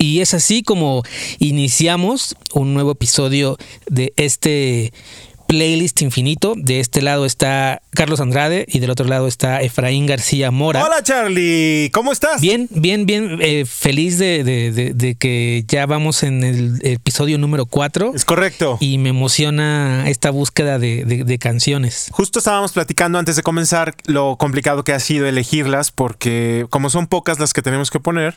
Y es así como iniciamos un nuevo episodio de este playlist infinito. De este lado está Carlos Andrade y del otro lado está Efraín García Mora. Hola Charlie, ¿cómo estás? Bien, bien, bien. eh, feliz de, de- de- de que ya vamos en el episodio número 4 Es correcto. y me emociona esta búsqueda de canciones. Justo estábamos platicando antes de comenzar lo complicado que ha sido elegirlas porque como son pocas las que tenemos que poner,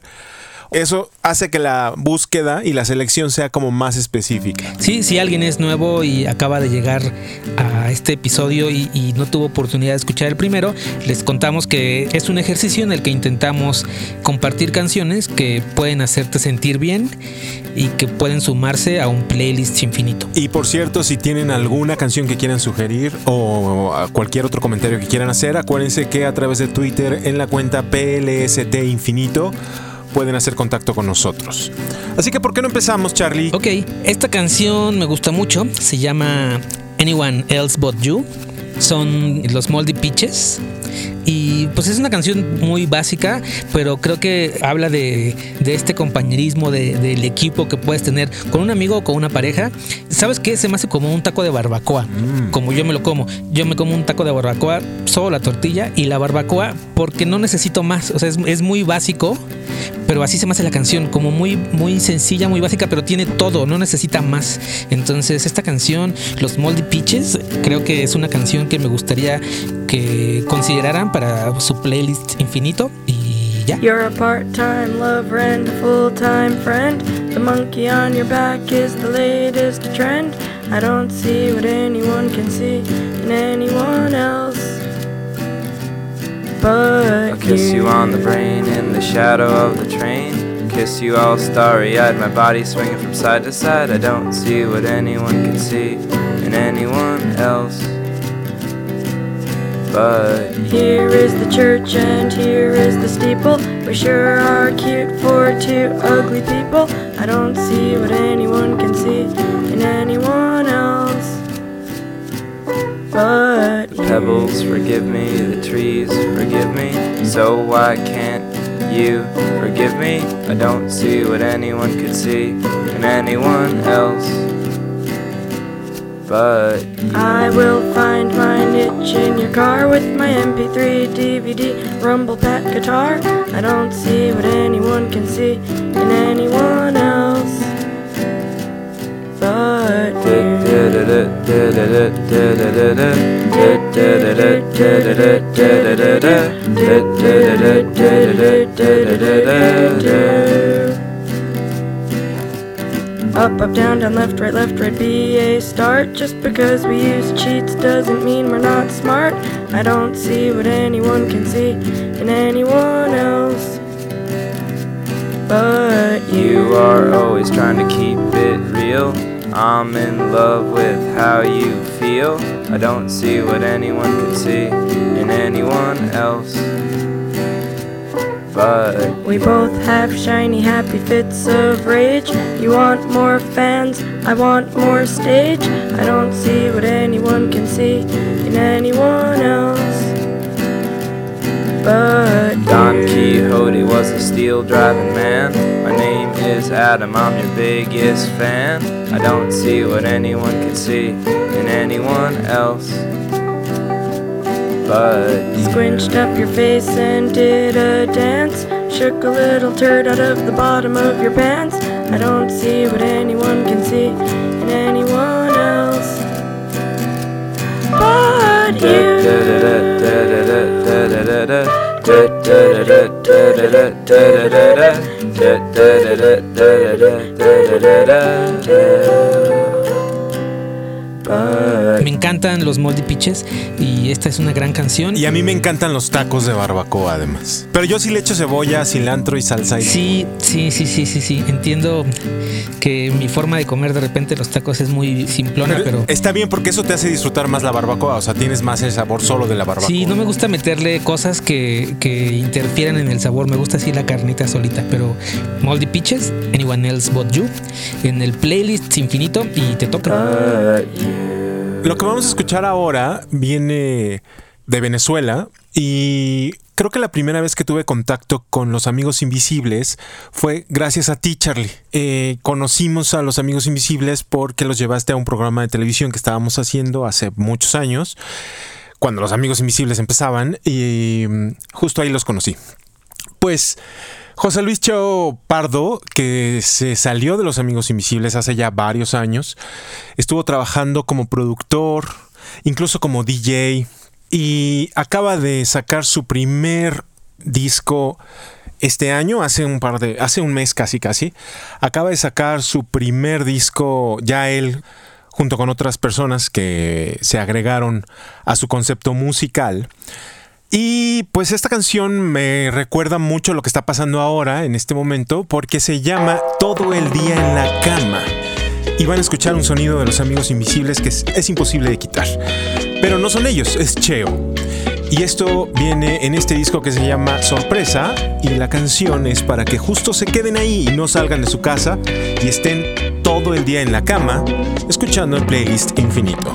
eso hace que la búsqueda y la selección sea como más específica. Sí, si alguien es nuevo y acaba de llegar a este episodio y, y no tuvo oportunidad de escuchar el primero, les contamos que es un ejercicio en el que intentamos compartir canciones que pueden hacerte sentir bien y que pueden sumarse a un playlist infinito. Y por cierto, si tienen alguna canción que quieran sugerir o cualquier otro comentario que quieran hacer, acuérdense que a través de Twitter en la cuenta PLST Infinito pueden hacer contacto con nosotros. Así que ¿por qué no empezamos, Charlie? Ok, esta canción me gusta mucho, se llama Anyone Else But You, son los Moldy Peaches. Y pues es una canción muy básica, pero creo que habla de, de este compañerismo, de- del equipo que puedes tener con un amigo o con una pareja. ¿Sabes qué? Se me hace como un taco de barbacoa, como yo me lo como. Yo me como un taco de barbacoa, solo la tortilla y la barbacoa porque no necesito más. O sea, es, es muy básico, pero así se me hace la canción, como muy, muy sencilla, muy básica, pero tiene todo, no necesita más. Entonces, esta canción, Los Moldy Peaches, creo que es una canción que me gustaría que consideraran para su playlist infinito y ya. You're a part-time lover and a full-time friend. The monkey on your back is the latest trend. I don't see what anyone can see in anyone else. But I'll kiss you on the brain in the shadow of the train. Kiss you all starry eyed, my body swinging from side to side. I don't see what anyone can see in anyone else. But Here is the church and here is the steeple. We sure are cute for two ugly people. I don't see what anyone can see in anyone else. But the pebbles forgive me, the trees forgive me. So why can't you forgive me? I don't see what anyone could see in anyone else. But I will find my niche in your car with my MP3, DVD, Rumble Pack guitar. I don't see what anyone can see in anyone else. But you. Up, up, down, down, left, right, left, right, B, A, start. Just because we use cheats doesn't mean we're not smart. I don't see what anyone can see in anyone else. But you. Are always trying to keep it real. I'm in love with how you feel. I don't see what anyone could see in anyone else. We both have shiny, happy fits of rage. You want more fans, I want more stage. I don't see what anyone can see in anyone else. But Don. Quixote was a steel driving man. My name is Adam, I'm your biggest fan. I don't see what anyone can see in anyone else. You. Squinched up your face and did a dance. Shook a little turd out of the bottom of your pants. I don't see what anyone can see in anyone else. But Me encantan los Moldy Peaches y esta es una gran canción. Y a mí me encantan los tacos de barbacoa además. Pero yo sí le echo cebolla, cilantro y salsa. Y... Sí, sí, sí, sí, sí, sí. Entiendo que mi forma de comer de repente los tacos es muy simplona, pero Está bien porque eso te hace disfrutar más la barbacoa. O sea, tienes más el sabor solo de la barbacoa. sí, no me gusta meterle cosas que, que interfieran en el sabor. Me gusta así la carnita solita, pero Moldy Peaches, Anyone Else But You, en el playlist infinito y te toca. Lo que vamos a escuchar ahora viene de Venezuela y creo que la primera vez que tuve contacto con los amigos invisibles fue gracias a ti, Charlie. Eh, conocimos a los amigos invisibles porque los llevaste a un programa de televisión que estábamos haciendo hace muchos años, cuando los amigos invisibles empezaban, y mm, justo ahí los conocí. Pues José Luis Chao Pardo, que se salió de los Amigos Invisibles hace ya varios años, estuvo trabajando como productor, incluso como DJ, y acaba de sacar su primer disco este año, hace un par de, hace un mes casi casi, acaba de sacar su primer disco ya él junto con otras personas que se agregaron a su concepto musical. Y pues esta canción me recuerda mucho lo que está pasando ahora, en este momento, porque se llama Todo el día en la cama. Y van a escuchar un sonido de los amigos invisibles que es, imposible de quitar. Pero no son ellos, es Cheo. Y esto viene en este disco que se llama Sorpresa y la canción es para que justo se queden ahí y no salgan de su casa y estén todo el día en la cama escuchando el playlist infinito.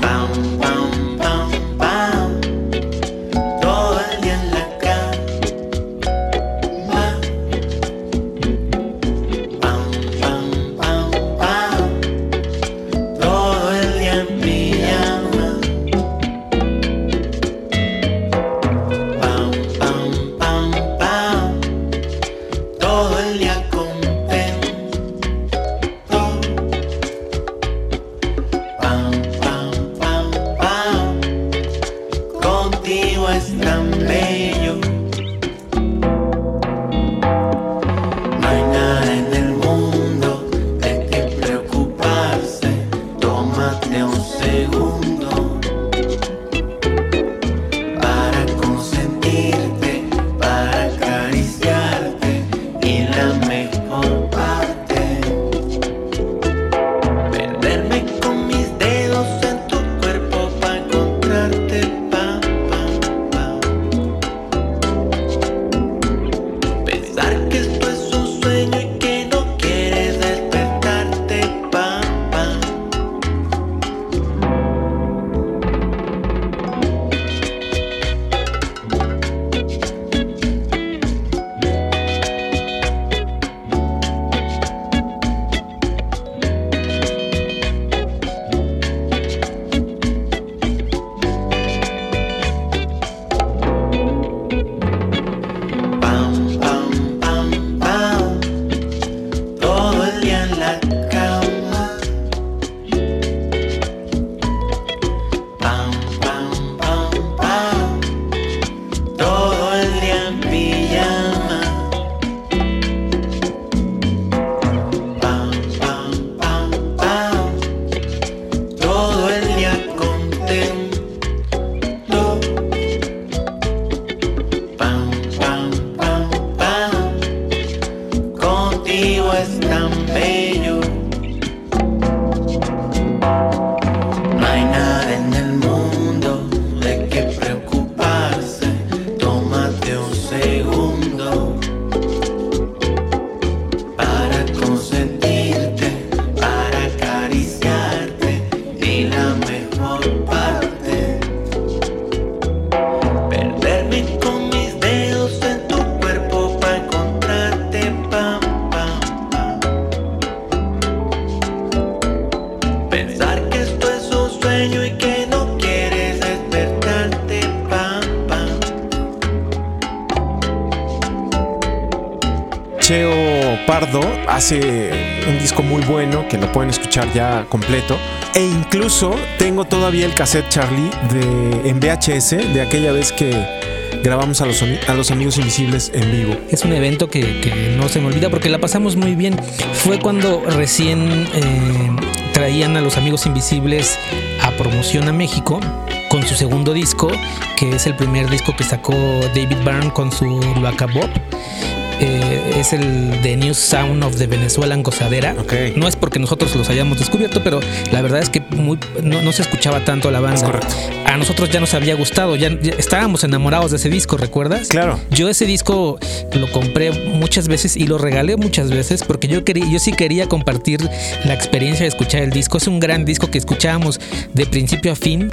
Que lo pueden escuchar ya completo. E incluso tengo todavía el cassette Charlie de, en VHS de aquella vez que grabamos a los, a los amigos invisibles en vivo. Es un evento que, no se me olvida porque la pasamos muy bien. Fue cuando recién eh, traían a los amigos invisibles a promoción a México con su segundo disco, que es el primer disco que sacó David Byrne con su Luaca Bob. Eh, es el The New Sound of the Venezuelan Gozadera. No es porque nosotros los hayamos descubierto, pero la verdad es que no, se escuchaba tanto la banda. A nosotros ya nos había gustado, ya, estábamos enamorados de ese disco, ¿recuerdas? Claro. Yo ese disco lo compré muchas veces y lo regalé muchas veces porque yo quería, yo sí quería compartir la experiencia de escuchar el disco. Es un gran disco que escuchábamos de principio a fin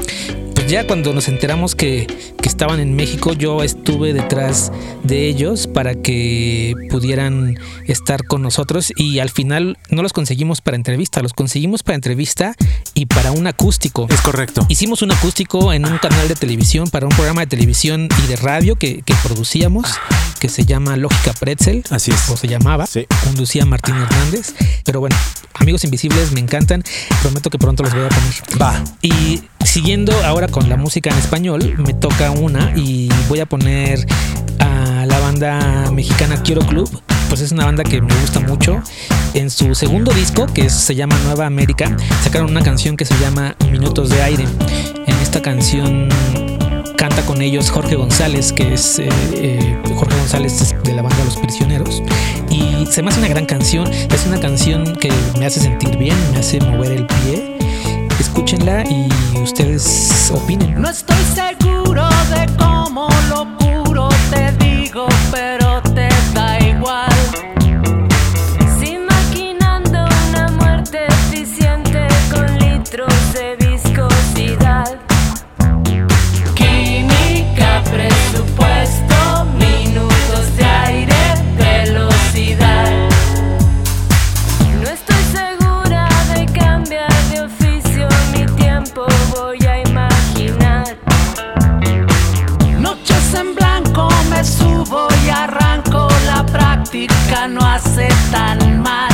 ya cuando nos enteramos que, que estaban en México, yo estuve detrás de ellos para que pudieran estar con nosotros y al final no los conseguimos para entrevista, los conseguimos para entrevista y para un acústico. Es correcto. Hicimos un acústico en un canal de televisión para un programa de televisión y de radio que, que producíamos, que se llama Lógica Pretzel. Así es. O se llamaba. Sí. Conducía Martín Hernández. Pero bueno, amigos invisibles me encantan. Prometo que pronto los voy a poner. Va. Y siguiendo ahora con la música en español, me toca una y voy a poner a la banda mexicana Quiero Club. Pues es una banda que me gusta mucho. En su segundo disco, que se llama Nueva América, sacaron una canción que se llama Minutos de Aire. En esta canción canta con ellos Jorge González, que es eh, eh, Jorge González de la banda Los Prisioneros. Y se me hace una gran canción. Es una canción que me hace sentir bien, me hace mover el pie. Escúchenla y ustedes opinen. No estoy seguro no hace tan mal.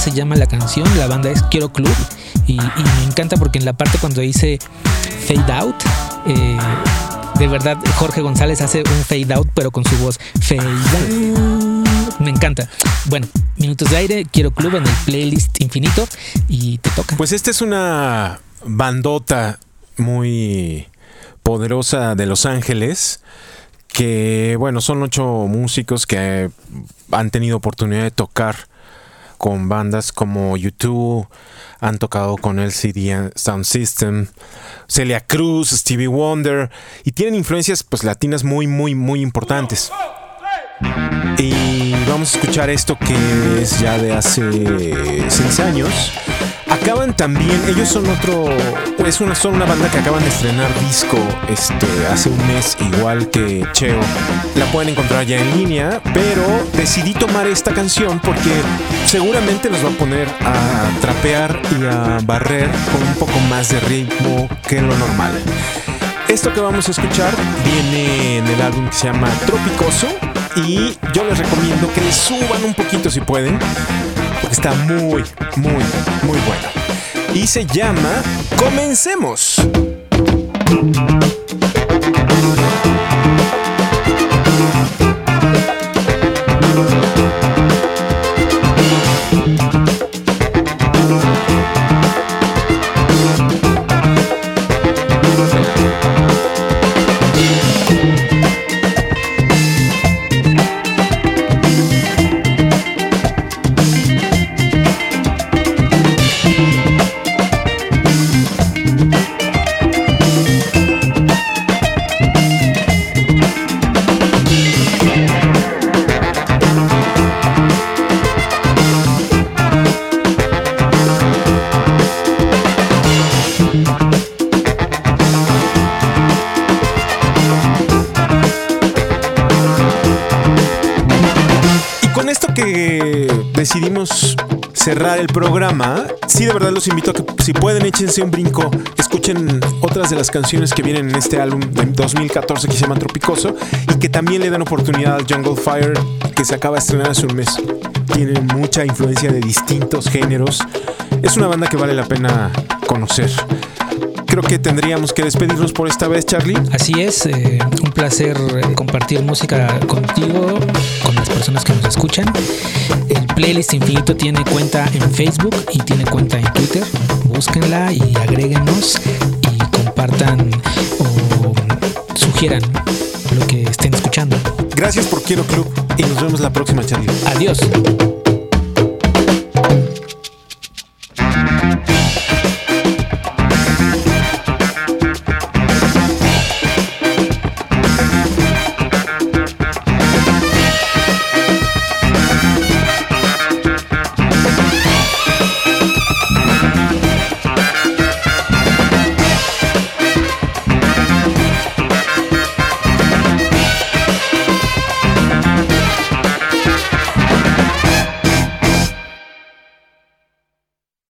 Se llama la canción, la banda es Quiero Club y, me encanta porque en la parte cuando dice Fade Out, eh, de verdad Jorge González hace un fade out, pero con su voz fade out. Me encanta. Bueno, minutos de aire, quiero club en el playlist infinito y te toca. Pues esta es una bandota muy poderosa de Los Ángeles que bueno, son ocho músicos que han tenido oportunidad de tocar con bandas como U2, han tocado con LCD Sound System, Celia Cruz, Stevie Wonder y tienen influencias pues latinas muy muy muy importantes. Y vamos a escuchar esto que es ya de hace seis años. Acaban también, ellos son otro, es una, son una banda que acaban de estrenar disco este, hace un mes, igual que Cheo. La pueden encontrar ya en línea, pero decidí tomar esta canción porque seguramente nos va a poner a trapear y a barrer con un poco más de ritmo que lo normal. Esto que vamos a escuchar viene en el álbum que se llama Tropicoso y yo les recomiendo que suban un poquito si pueden, está muy, muy, muy bueno. Y se llama Comencemos. Sí de verdad los invito a que si pueden échense un brinco, escuchen otras de las canciones que vienen en este álbum de 2014 que se llama Tropicoso y que también le dan oportunidad al Jungle Fire que se acaba de estrenar hace un mes. Tiene mucha influencia de distintos géneros. Es una banda que vale la pena conocer. Creo que tendríamos que despedirnos por esta vez, Charlie. Así es, eh, un placer eh, compartir música contigo, con las personas que nos escuchan. El playlist infinito tiene cuenta en Facebook y tiene cuenta en Twitter. Búsquenla y agréguenos y compartan o sugieran lo que estén escuchando. Gracias por Quiero Club y nos vemos la próxima, Charlie. Adiós.